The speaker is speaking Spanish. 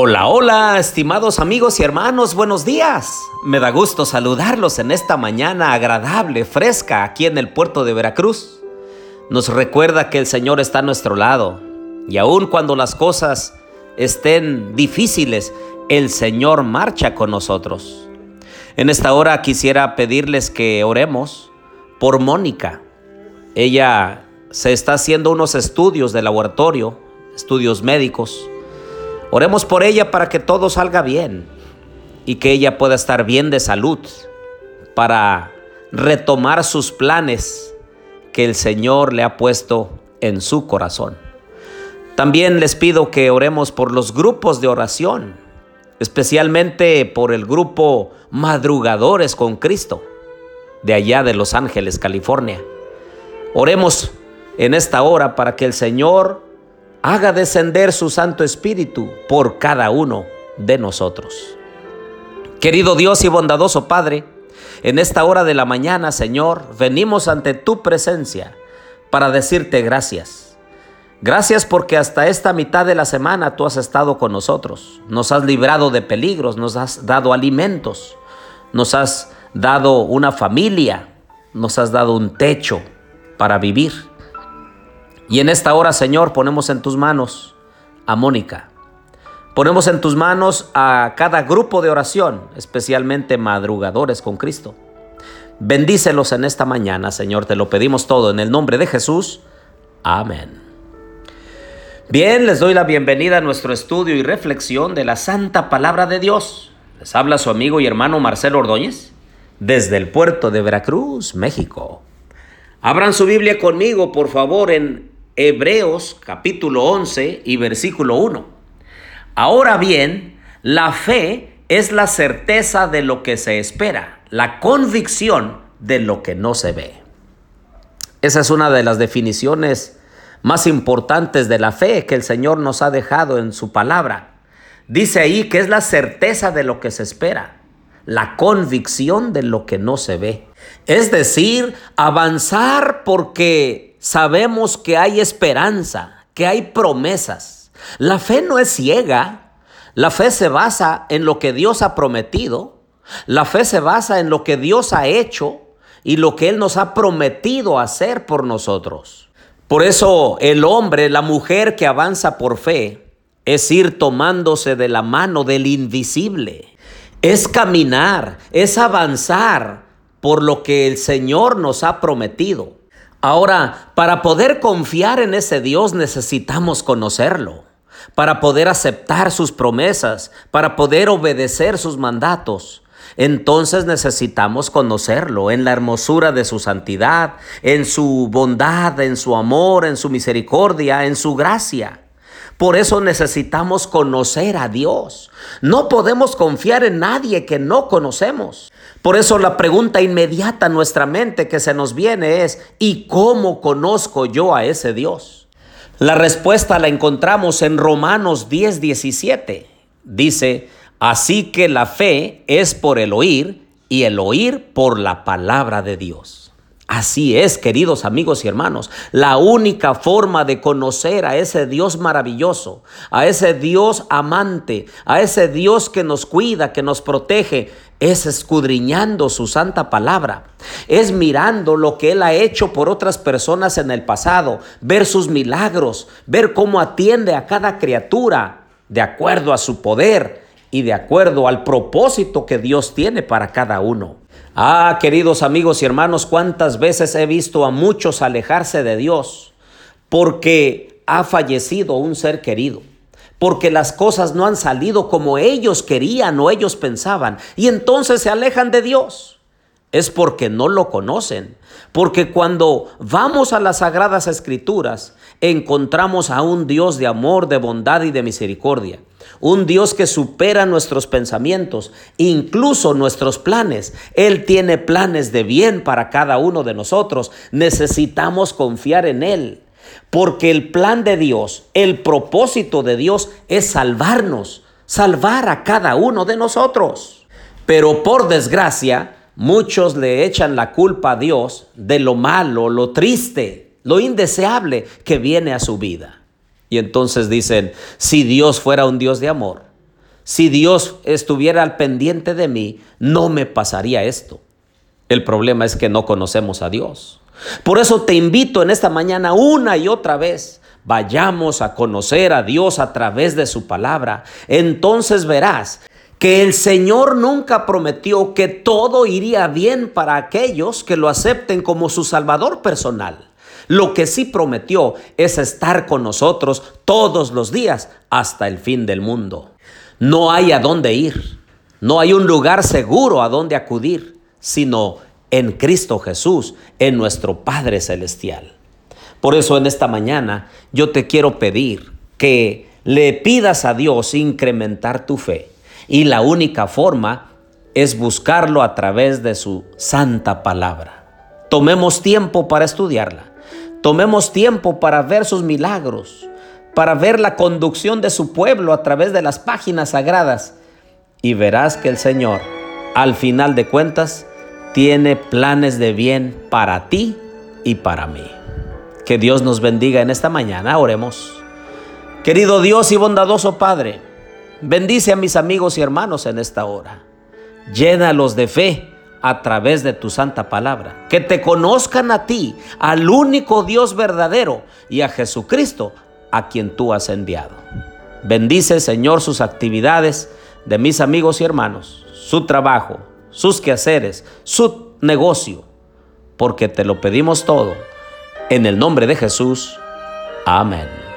Hola, estimados amigos y hermanos, buenos días. Me da gusto saludarlos en esta mañana agradable, fresca, aquí en el puerto de Veracruz. Nos recuerda que el Señor está a nuestro lado y aun cuando las cosas estén difíciles, el Señor marcha con nosotros. En esta hora quisiera pedirles que oremos por Mónica. Ella se está haciendo unos estudios de laboratorio, estudios médicos Oremos por ella para que todo salga bien y que ella pueda estar bien de salud para retomar sus planes que el Señor le ha puesto en su corazón. También les pido que oremos por los grupos de oración, especialmente por el grupo Madrugadores con Cristo, de allá de Los Ángeles, California. Oremos en esta hora para que el Señor haga descender su Santo Espíritu por cada uno de nosotros. Querido Dios y bondadoso Padre, en esta hora de la mañana, Señor, venimos ante tu presencia para decirte gracias. Gracias porque hasta esta mitad de la semana tú has estado con nosotros. Nos has librado de peligros, nos has dado alimentos, nos has dado una familia, nos has dado un techo para vivir. Y en esta hora, Señor, ponemos en tus manos a Mónica. Ponemos en tus manos a cada grupo de oración, especialmente madrugadores con Cristo. Bendícelos en esta mañana, Señor, te lo pedimos todo en el nombre de Jesús. Amén. Bien, les doy la bienvenida a nuestro estudio y reflexión de la Santa Palabra de Dios. Les habla su amigo y hermano Marcelo Ordóñez desde el puerto de Veracruz, México. Abran su Biblia conmigo, por favor, en Hebreos capítulo 11 y versículo 1. Ahora bien, la fe es la certeza de lo que se espera, la convicción de lo que no se ve. Esa es una de las definiciones más importantes de la fe que el Señor nos ha dejado en su palabra. Dice ahí que es la certeza de lo que se espera, la convicción de lo que no se ve. Es decir, avanzar porque sabemos que hay esperanza, que hay promesas. La fe no es ciega, la fe se basa en lo que Dios ha prometido, la fe se basa en lo que Dios ha hecho y lo que Él nos ha prometido hacer por nosotros. Por eso el hombre, la mujer que avanza por fe, es ir tomándose de la mano del invisible, es caminar, es avanzar por lo que el Señor nos ha prometido. Ahora, para poder confiar en ese Dios necesitamos conocerlo, para poder aceptar sus promesas, para poder obedecer sus mandatos. Entonces necesitamos conocerlo en la hermosura de su santidad, en su bondad, en su amor, en su misericordia, en su gracia. Por eso necesitamos conocer a Dios. No podemos confiar en nadie que no conocemos. Por eso la pregunta inmediata en nuestra mente que se nos viene es, ¿y cómo conozco yo a ese Dios? La respuesta la encontramos en Romanos 10, 17. Dice, así que la fe es por el oír y el oír por la palabra de Dios. Así es, queridos amigos y hermanos, la única forma de conocer a ese Dios maravilloso, a ese Dios amante, a ese Dios que nos cuida, que nos protege, es escudriñando su santa palabra, es mirando lo que Él ha hecho por otras personas en el pasado, ver sus milagros, ver cómo atiende a cada criatura de acuerdo a su poder y de acuerdo al propósito que Dios tiene para cada uno. Ah, queridos amigos y hermanos, cuántas veces he visto a muchos alejarse de Dios porque ha fallecido un ser querido, porque las cosas no han salido como ellos querían o ellos pensaban, y entonces se alejan de Dios. Es porque no lo conocen, porque cuando vamos a las sagradas escrituras encontramos a un Dios de amor, de bondad y de misericordia un Dios que supera nuestros pensamientos, incluso nuestros planes. Él tiene planes de bien para cada uno de nosotros. Necesitamos confiar en Él, porque el plan de Dios, el propósito de Dios es salvarnos, salvar a cada uno de nosotros. Pero por desgracia, muchos le echan la culpa a Dios de lo malo, lo triste, lo indeseable que viene a su vida. Y entonces dicen, si Dios fuera un Dios de amor, Si Dios estuviera al pendiente de mí, no me pasaría esto. El problema es que no conocemos a Dios. Por eso te invito en esta mañana una y otra vez, vayamos a conocer a Dios a través de su palabra. Entonces verás que el Señor nunca prometió que todo iría bien para aquellos que lo acepten como su Salvador personal. Lo que sí prometió es estar con nosotros todos los días hasta el fin del mundo. No hay a dónde ir, no hay un lugar seguro a dónde acudir, sino en Cristo Jesús, en nuestro Padre Celestial. Por eso en esta mañana yo te quiero pedir que le pidas a Dios incrementar tu fe y la única forma es buscarlo a través de su santa palabra. Tomemos tiempo para estudiarla. Tomemos tiempo para ver sus milagros, para ver la conducción de su pueblo a través de las páginas sagradas. Y verás que el Señor, al final de cuentas, tiene planes de bien para ti y para mí. Que Dios nos bendiga en esta mañana. Oremos. Querido Dios y bondadoso Padre, Bendice a mis amigos y hermanos en esta hora. Llénalos de fe a través de tu santa palabra. Que te conozcan a ti, al único Dios verdadero y a Jesucristo, a quien tú has enviado. Bendice, Señor, sus actividades de mis amigos y hermanos, su trabajo, sus quehaceres, su negocio, porque te lo pedimos todo. En el nombre de Jesús. Amén.